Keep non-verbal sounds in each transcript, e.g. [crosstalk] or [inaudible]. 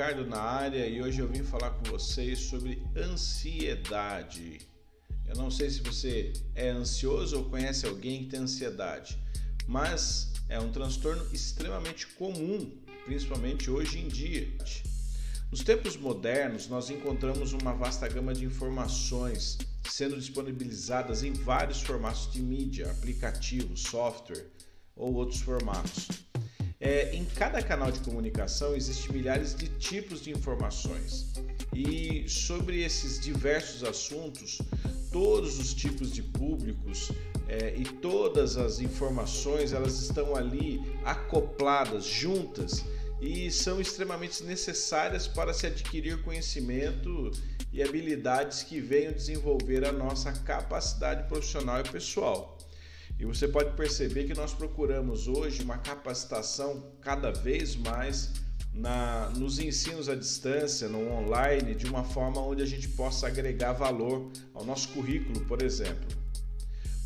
Ricardo na área e hoje eu vim falar com vocês sobre ansiedade. Eu não sei se você é ansioso ou conhece alguém que tem ansiedade, mas é um transtorno extremamente comum, principalmente hoje em dia. Nos tempos modernos, nós encontramos uma vasta gama de informações sendo disponibilizadas em vários formatos de mídia, aplicativos, software ou outros formatos. É, em cada canal de comunicação existem milhares de tipos de informações e sobre esses diversos assuntos, todos os tipos de públicos é, e todas as informações elas estão ali acopladas, juntas e são extremamente necessárias para se adquirir conhecimento e habilidades que venham desenvolver a nossa capacidade profissional e pessoal. E você pode perceber que nós procuramos hoje uma capacitação cada vez mais na, nos ensinos à distância, no online, de uma forma onde a gente possa agregar valor ao nosso currículo, por exemplo.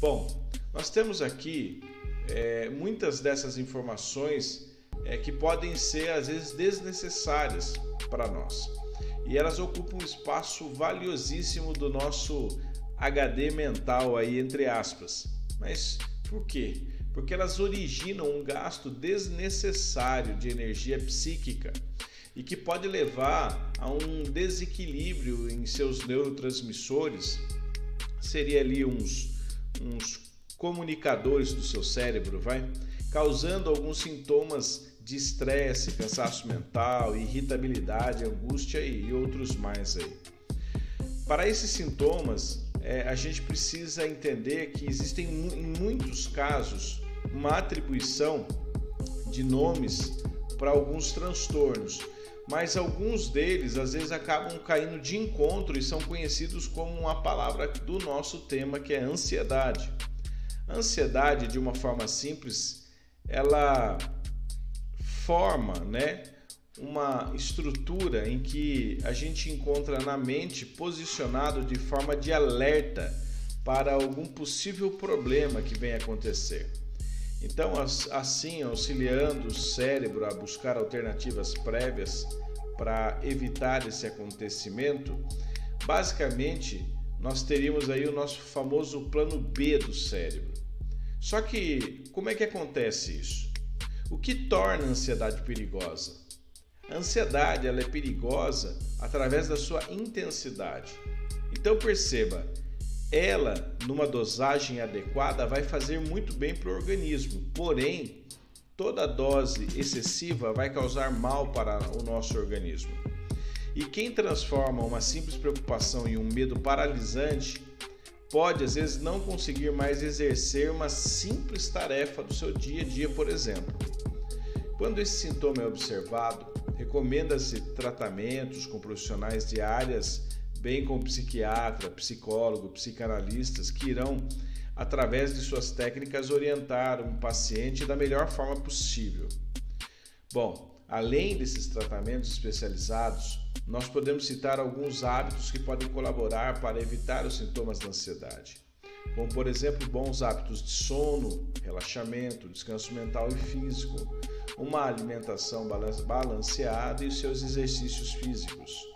Bom, nós temos aqui é, muitas dessas informações é, que podem ser às vezes desnecessárias para nós e elas ocupam um espaço valiosíssimo do nosso HD mental aí entre aspas. Mas por quê? Porque elas originam um gasto desnecessário de energia psíquica e que pode levar a um desequilíbrio em seus neurotransmissores. Seria ali uns, uns comunicadores do seu cérebro, vai? Causando alguns sintomas de estresse, cansaço mental, irritabilidade, angústia e outros mais aí. Para esses sintomas, é, a gente precisa entender que existem em muitos casos uma atribuição de nomes para alguns transtornos, mas alguns deles às vezes acabam caindo de encontro e são conhecidos como uma palavra do nosso tema que é ansiedade. A ansiedade, de uma forma simples, ela forma, né, uma estrutura em que a gente encontra na mente posicionado de forma de alerta para algum possível problema que venha acontecer. Então, assim, auxiliando o cérebro a buscar alternativas prévias para evitar esse acontecimento, basicamente nós teríamos aí o nosso famoso plano B do cérebro. Só que como é que acontece isso? O que torna a ansiedade perigosa? A ansiedade ela é perigosa através da sua intensidade. Então perceba, ela numa dosagem adequada vai fazer muito bem para o organismo, porém toda dose excessiva vai causar mal para o nosso organismo. E quem transforma uma simples preocupação em um medo paralisante pode às vezes não conseguir mais exercer uma simples tarefa do seu dia a dia, por exemplo. Quando esse sintoma é observado, recomenda-se tratamentos com profissionais de áreas, bem como psiquiatra, psicólogo, psicanalistas, que irão, através de suas técnicas, orientar um paciente da melhor forma possível. Bom, além desses tratamentos especializados, nós podemos citar alguns hábitos que podem colaborar para evitar os sintomas da ansiedade como por exemplo bons hábitos de sono, relaxamento, descanso mental e físico, uma alimentação balanceada e seus exercícios físicos.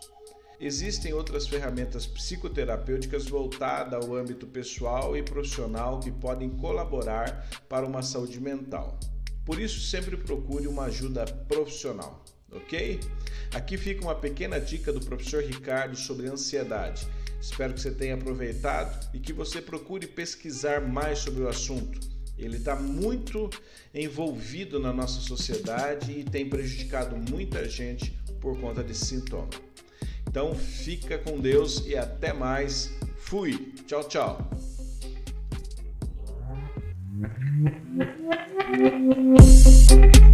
Existem outras ferramentas psicoterapêuticas voltadas ao âmbito pessoal e profissional que podem colaborar para uma saúde mental. Por isso, sempre procure uma ajuda profissional, ok? Aqui fica uma pequena dica do professor Ricardo sobre ansiedade Espero que você tenha aproveitado e que você procure pesquisar mais sobre o assunto. Ele está muito envolvido na nossa sociedade e tem prejudicado muita gente por conta desse sintoma. Então fica com Deus e até mais. Fui. Tchau, tchau. [laughs]